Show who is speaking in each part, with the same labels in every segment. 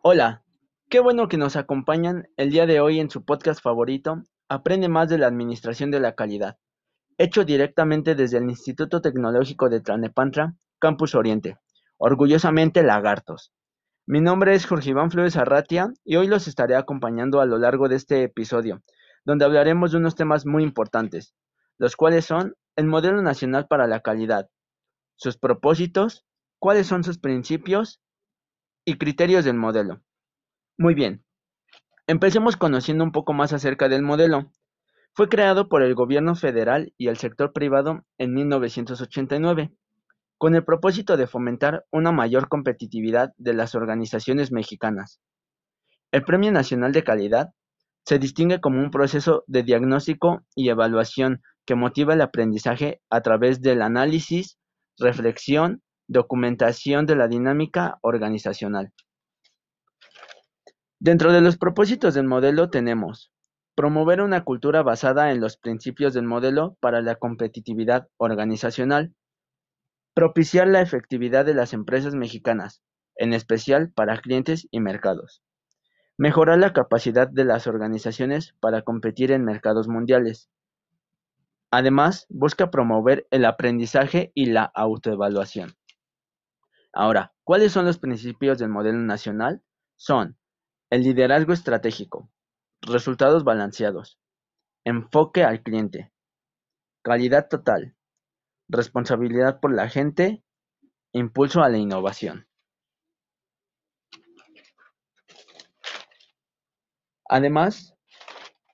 Speaker 1: Hola, qué bueno que nos acompañan el día de hoy en su podcast favorito, Aprende más de la Administración de la Calidad, hecho directamente desde el Instituto Tecnológico de Tlalnepantla, Campus Oriente, orgullosamente Lagartos. Mi nombre es Jorge Iván Flores Arratia y hoy los estaré acompañando a lo largo de este episodio, donde hablaremos de unos temas muy importantes, los cuales son el Modelo Nacional para la Calidad, sus propósitos, cuáles son sus principios y criterios del modelo. Muy bien, empecemos conociendo un poco más acerca del modelo. Fue creado por el gobierno federal y el sector privado en 1989, con el propósito de fomentar una mayor competitividad de las organizaciones mexicanas. El Premio Nacional de Calidad se distingue como un proceso de diagnóstico y evaluación que motiva el aprendizaje a través del análisis, reflexión Documentación de la dinámica organizacional. Dentro de los propósitos del modelo tenemos promover una cultura basada en los principios del modelo para la competitividad organizacional, propiciar la efectividad de las empresas mexicanas, en especial para clientes y mercados, mejorar la capacidad de las organizaciones para competir en mercados mundiales. Además, busca promover el aprendizaje y la autoevaluación. Ahora, ¿cuáles son los principios del modelo nacional? Son el liderazgo estratégico, resultados balanceados, enfoque al cliente, calidad total, responsabilidad por la gente, impulso a la innovación. Además,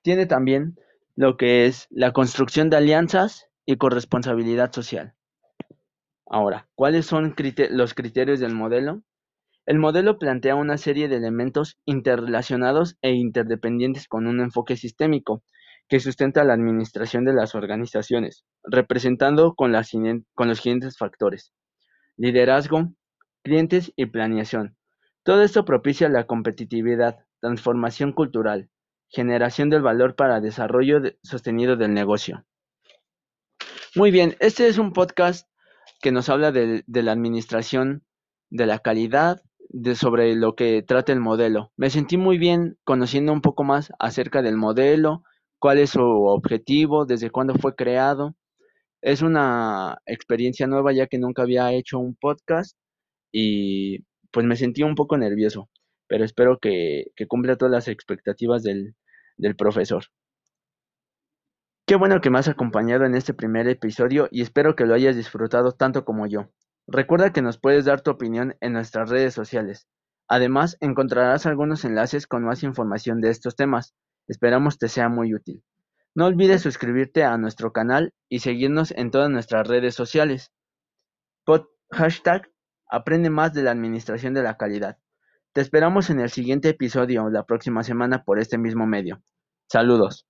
Speaker 1: tiene también lo que es la construcción de alianzas y corresponsabilidad social. Ahora, ¿cuáles son los criterios del modelo? El modelo plantea una serie de elementos interrelacionados e interdependientes con un enfoque sistémico que sustenta la administración de las organizaciones, representando con, los siguientes factores. Liderazgo, clientes y planeación. Todo esto propicia la competitividad, transformación cultural, generación del valor para desarrollo sostenido del negocio. Muy bien, este es un podcast que nos habla de, la administración de la calidad, de sobre lo que trata el modelo. Me sentí muy bien conociendo un poco más acerca del modelo, cuál es su objetivo, desde cuándo fue creado. Es una experiencia nueva ya que nunca había hecho un podcast y pues me sentí un poco nervioso, pero espero que, cumpla todas las expectativas del profesor. Qué bueno que me has acompañado en este primer episodio y espero que lo hayas disfrutado tanto como yo. Recuerda que nos puedes dar tu opinión en nuestras redes sociales. Además, encontrarás algunos enlaces con más información de estos temas. Esperamos te sea muy útil. No olvides suscribirte a nuestro canal y seguirnos en todas nuestras redes sociales. Pod hashtag Aprende más de la Administración de la Calidad. Te esperamos en el siguiente episodio la próxima semana por este mismo medio. Saludos.